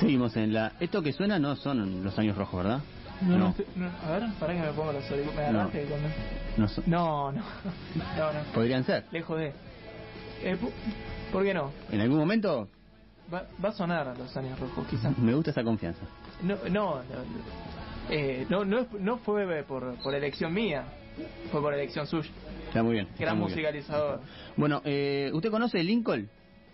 Seguimos en la... Esto que suena no son los años rojos, ¿verdad? No, no. no, a ver, para que me pongo los auriculares. Me agarraste. No son- No, no. No, no. Podrían ser. Lejos de. Eh, ¿Por qué no? En algún momento Va, va a sonar los años rojos, quizás. me gusta esa confianza. No, no, no, eh, no, no, no fue por, por elección mía, fue por elección suya. Está muy bien. Gran bien. musicalizador. Bueno, eh, ¿usted conoce Lincoln?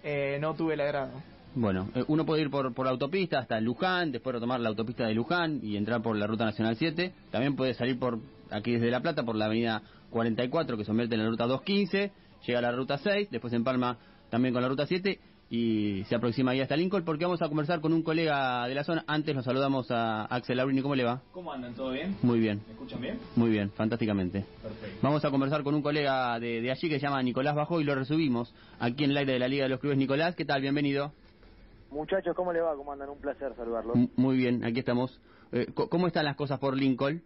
Eh, no tuve el agrado. Bueno, eh, uno puede ir por, por la autopista hasta Luján, después retomar la autopista de Luján y entrar por la Ruta Nacional 7. También puede salir por aquí desde La Plata, por la avenida 44, que se convierte en la Ruta 215, llega a la Ruta 6, después empalma también con la Ruta 7 y se aproxima ahí hasta Lincoln porque vamos a conversar con un colega de la zona. Antes nos saludamos a Axel Laurini, ¿cómo le va? ¿Cómo andan? ¿Todo bien? Muy bien, ¿Me escuchan bien? muy bien, fantásticamente. Perfecto. Vamos a conversar con un colega de, de allí que se llama Nicolás Bajo y lo resubimos aquí en el aire de la Liga de los Clubes. Nicolás, ¿qué tal? Bienvenido. Muchachos, ¿cómo le va? ¿Cómo andan? Un placer saludarlos. M- Muy bien, aquí estamos. Eh, ¿Cómo están las cosas por Lincoln?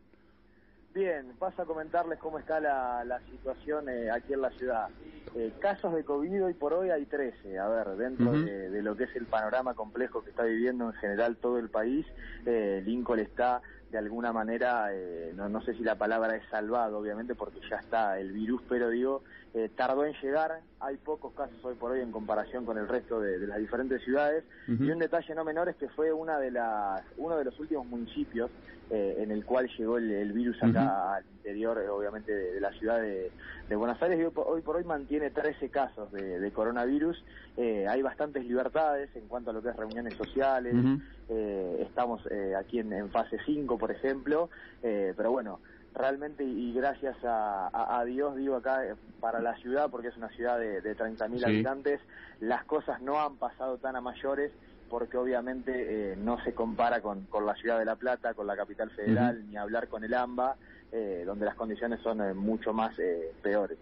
Bien, paso a comentarles cómo está la, la situación eh, aquí en la ciudad. Eh, casos de COVID hoy por hoy hay 13. A ver, dentro de lo que es el panorama complejo que está viviendo en general todo el país, eh, Lincoln está de alguna manera, eh, no, no sé si la palabra es salvado, obviamente, porque ya está el virus, pero digo, eh, tardó en llegar. Hay pocos casos hoy por hoy en comparación con el resto de, de las diferentes ciudades. Y un detalle no menor es que fue una de las, uno de los últimos municipios eh, en el cual llegó el, el virus acá al interior, eh, obviamente, de, de la ciudad de, de Buenos Aires. Y hoy, por- hoy mantiene 13 casos de, coronavirus. Eh, hay bastantes libertades en cuanto a lo que es reuniones sociales. Ujú. Eh, estamos eh, aquí en, en fase 5, por ejemplo. Eh, pero bueno, realmente y gracias a, a- a Dios, digo acá, eh, para la ciudad, porque es una ciudad de, de 30.000 Sí. habitantes, las cosas no han pasado tan a mayores porque obviamente eh, no se compara con, con la ciudad de La Plata, con la capital federal, ni hablar con el AMBA, eh, donde las condiciones son eh, mucho más eh, peores.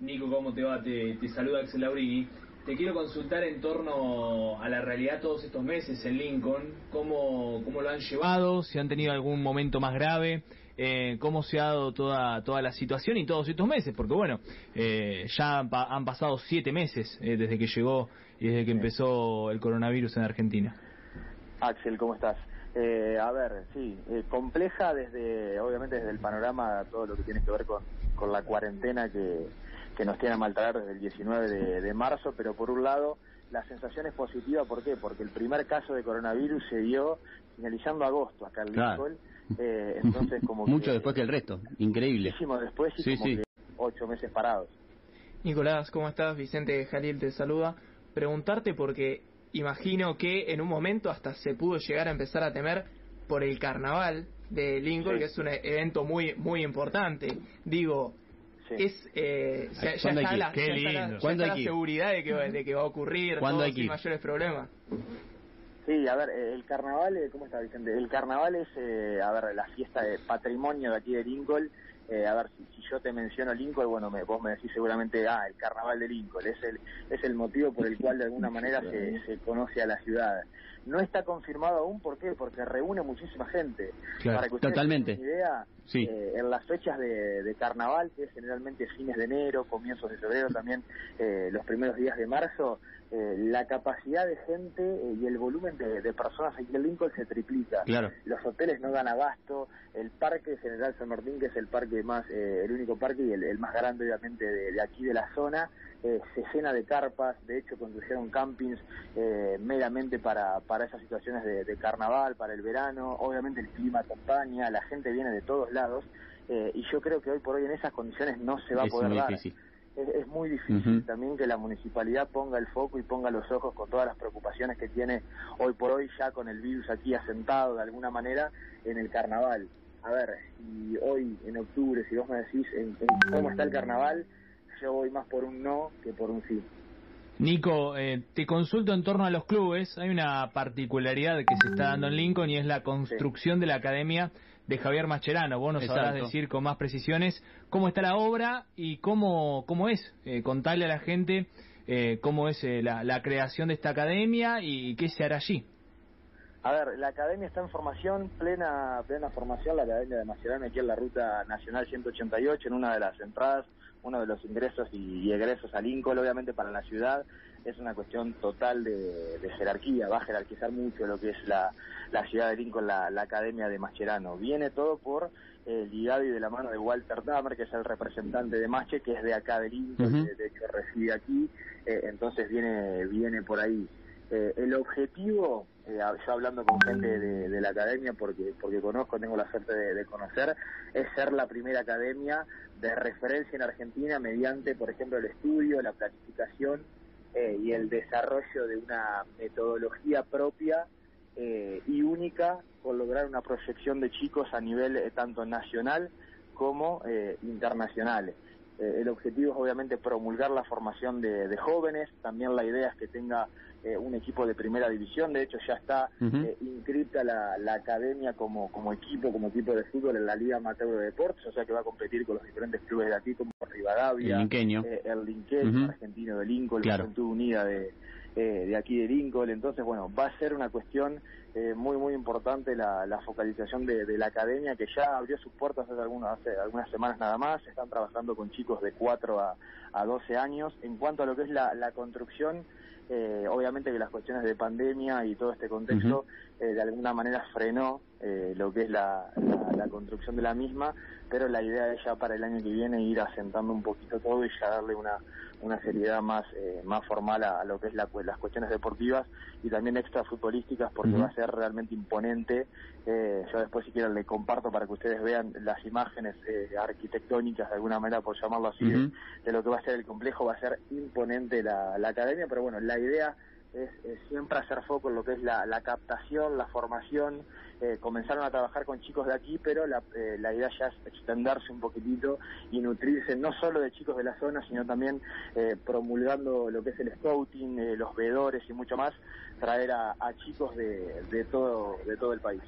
Nico, ¿cómo te va? Te, te saluda Axel Laurini. Te quiero consultar en torno a la realidad todos estos meses en Lincoln. ¿Cómo, cómo lo han llevado? ¿Si han tenido algún momento más grave? Eh, ¿Cómo se ha dado toda, toda la situación y todos estos meses? Porque bueno, eh, ya han, pa- han pasado siete meses eh, desde que llegó y desde que empezó el coronavirus en Argentina. Axel, ¿cómo estás? Eh, a ver, sí, eh, compleja desde, obviamente desde el panorama, todo lo que tiene que ver con, con la cuarentena que, que nos tiene a maltratar desde el 19 de, de marzo, pero por un lado la sensación es positiva, ¿por qué? Porque el primer caso de coronavirus se dio finalizando agosto acá en Claro. Lincoln, eh, entonces como Mucho que- después que el resto. Increíble. muchísimo después y Sí, como sí. que ocho meses parados. Nicolás, ¿cómo estás? Vicente Jalil te saluda. Preguntarte porque imagino que en un momento hasta se pudo llegar a empezar a temer por el carnaval de Lincoln, Sí. que es un evento muy muy importante. Digo, Sí. es eh, ya, ya ¿Cuándo hay está, que la, ya está la- lindo. ya ¿Cuándo está hay la seguridad de que, va- de que va a ocurrir ¿Cuándo todo que sin ir? mayores problemas. Sí, a ver, eh, el carnaval, eh, ¿cómo está Vicente? El carnaval es, eh, a ver, la fiesta de patrimonio de aquí de Lincoln. Eh, a ver, si yo te menciono Lincoln, bueno, me, vos me decís seguramente, ah, el carnaval de Lincoln. Es el, es el motivo por el cual de alguna manera se, se conoce a la ciudad. No está confirmado aún, ¿por qué? Porque reúne muchísima gente. Claro, Para que ustedes totalmente. tengan una idea, Sí. eh, en las fechas de, de carnaval, que es generalmente fines de enero, comienzos de febrero, también eh, los primeros días de marzo, eh, la capacidad de gente eh, y el volumen de, de personas aquí en Lincoln se triplica. Claro. Los hoteles no dan abasto, el parque General San Martín, que es el parque más, eh, el único parque y el, el más grande obviamente de, de aquí de la zona, eh, se llena de carpas, de hecho construyeron campings eh, meramente para, para esas situaciones de, de carnaval, para el verano, obviamente el clima acompaña, la gente viene de todos lados, eh, y yo creo que hoy por hoy en esas condiciones no se va Es a poder muy dar. difícil. Es, es muy difícil también que la municipalidad ponga el foco y ponga los ojos con todas las preocupaciones que tiene hoy por hoy ya con el virus aquí asentado de alguna manera en el carnaval. A ver, y hoy en octubre, si vos me decís en, en cómo está el carnaval, yo voy más por un no que por un sí. Nico, eh, te consulto en torno a los clubes. Hay una particularidad que se está dando en Lincoln y es la construcción de la academia de Javier Mascherano. Vos nos sabrás Exacto. decir con más precisiones cómo está la obra y cómo, cómo es. Eh, contarle a la gente eh, cómo es eh, la, la creación de esta academia y qué se hará allí. A ver, la academia está en formación, plena plena formación, la academia de Mascherano aquí en la ruta nacional 188, en una de las entradas, uno de los ingresos y, y egresos a Lincoln, obviamente para la ciudad. es una cuestión total de, jerarquía, va a jerarquizar mucho lo que es la, ciudad de Lincoln, la, Academia de Mascherano. Viene todo por el ligado y de la mano de Walter Dahmer, que es el representante de Mache, que es de acá de Lincoln, de, hecho reside aquí, eh, entonces viene, viene por ahí. Eh, el objetivo, eh, yo hablando con gente de, la academia, porque, porque conozco, tengo la suerte de, conocer, es ser la primera academia de referencia en Argentina mediante, por ejemplo, el estudio, la planificación eh, y el desarrollo de una metodología propia y única con lograr una proyección de chicos a nivel tanto nacional como internacional. El objetivo es obviamente promulgar la formación de, de jóvenes, también la idea es que tenga eh, un equipo de primera división, de hecho ya está eh, inscrita la, academia como, como equipo, como equipo de fútbol en la Liga Amateur de Deportes, o sea que va a competir con los diferentes clubes de aquí como Rivadavia, el Linqueño, eh, el argentino de Lincoln, la Juventud Unida de, de aquí de Lincoln, entonces bueno, va a ser una cuestión muy muy importante la, focalización de, la academia que ya abrió sus puertas hace algunas, hace algunas semanas nada más, están trabajando con chicos de 4 a, a 12 años. En cuanto a lo que es la, la construcción, eh, obviamente que las cuestiones de pandemia y todo este contexto eh, de alguna manera frenó eh, lo que es la, la, construcción de la misma, pero la idea es ya para el año que viene ir asentando un poquito todo y ya darle una, una seriedad más eh, más formal a, lo que es la, las cuestiones deportivas y también extra futbolísticas porque va a ser realmente imponente. Eh, yo después si quieren le comparto para que ustedes vean las imágenes eh, arquitectónicas de alguna manera por llamarlo así de, lo que va a ser el complejo. Va a ser imponente la, la academia, pero bueno, la idea es, siempre hacer foco en lo que es la, captación, la formación. Eh, comenzaron a trabajar con chicos de aquí, pero la, eh, la, idea ya es extenderse un poquitito y nutrirse no solo de chicos de la zona, sino también eh, promulgando lo que es el scouting, los veedores y mucho más, traer a, chicos de, de, todo, de todo el país.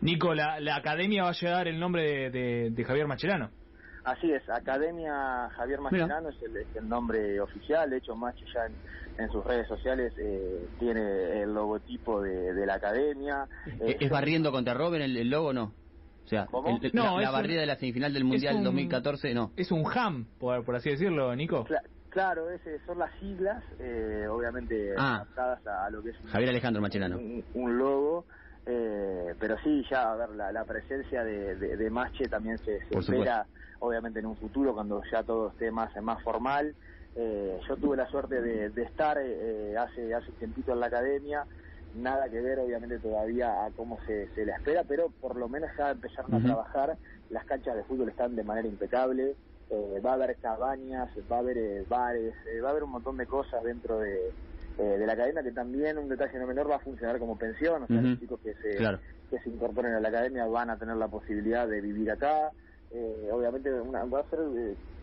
Nico, la, academia va a llevar el nombre de, Javier Macherano. Así es, Academia Javier Macherano es el, nombre oficial, de hecho Mache ya en, en sus redes sociales eh, tiene el logotipo de, la academia. ¿Es eh, barriendo contra Robin el, logo no? O sea, no, la, barrida de la semifinal del Mundial 2014 no. Es un ham, por, por así decirlo, Nico. claro, son las siglas, eh, obviamente ah. adaptadas a, lo que es Javier Alejandro Machenano. Un, logo. Pero sí, ya a ver, la, presencia de, de, Mache también se, espera, obviamente en un futuro, cuando ya todo esté más, más formal. Eh, yo tuve la suerte de, estar eh, hace hace tiempito en la academia, nada que ver obviamente todavía a cómo se, se le espera, pero por lo menos ya empezaron a trabajar, las canchas de fútbol están de manera impecable, eh, va a haber cabañas, va a haber bares, va a haber un montón de cosas dentro de, de la academia que también, un detalle no menor, va a funcionar como pensión, o sea, los chicos que se, que se incorporen a la academia van a tener la posibilidad de vivir acá, obviamente una, va a ser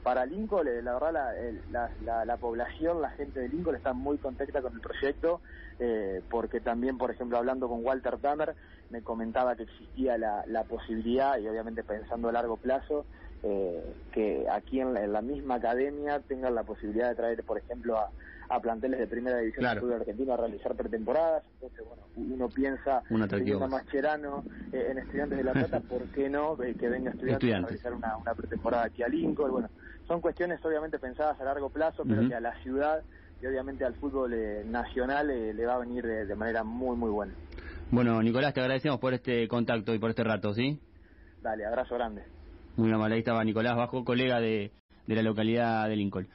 para Lincoln, eh, la verdad, la, la, población, la gente de Lincoln está muy contenta con el proyecto, eh, porque también, por ejemplo, hablando con Walter Tamer, me comentaba que existía la, la posibilidad, y obviamente pensando a largo plazo, eh, que aquí en la, misma academia tengan la posibilidad de traer, por ejemplo, a, a planteles de primera división del fútbol argentino a realizar pretemporadas. Entonces, bueno, uno piensa, un Mascherano en Estudiantes de La Plata, ¿por qué no que venga estudiantes, a realizar una, una pretemporada aquí a Lincoln? Bueno, son cuestiones obviamente pensadas a largo plazo, pero que a la ciudad y obviamente al fútbol eh, nacional eh, le va a venir de, manera muy, muy buena. Bueno, Nicolás, te agradecemos por este contacto y por este rato, ¿sí? Dale, abrazo grande. Muy amable, ahí estaba Nicolás Bajo, colega de, de la localidad de Lincoln.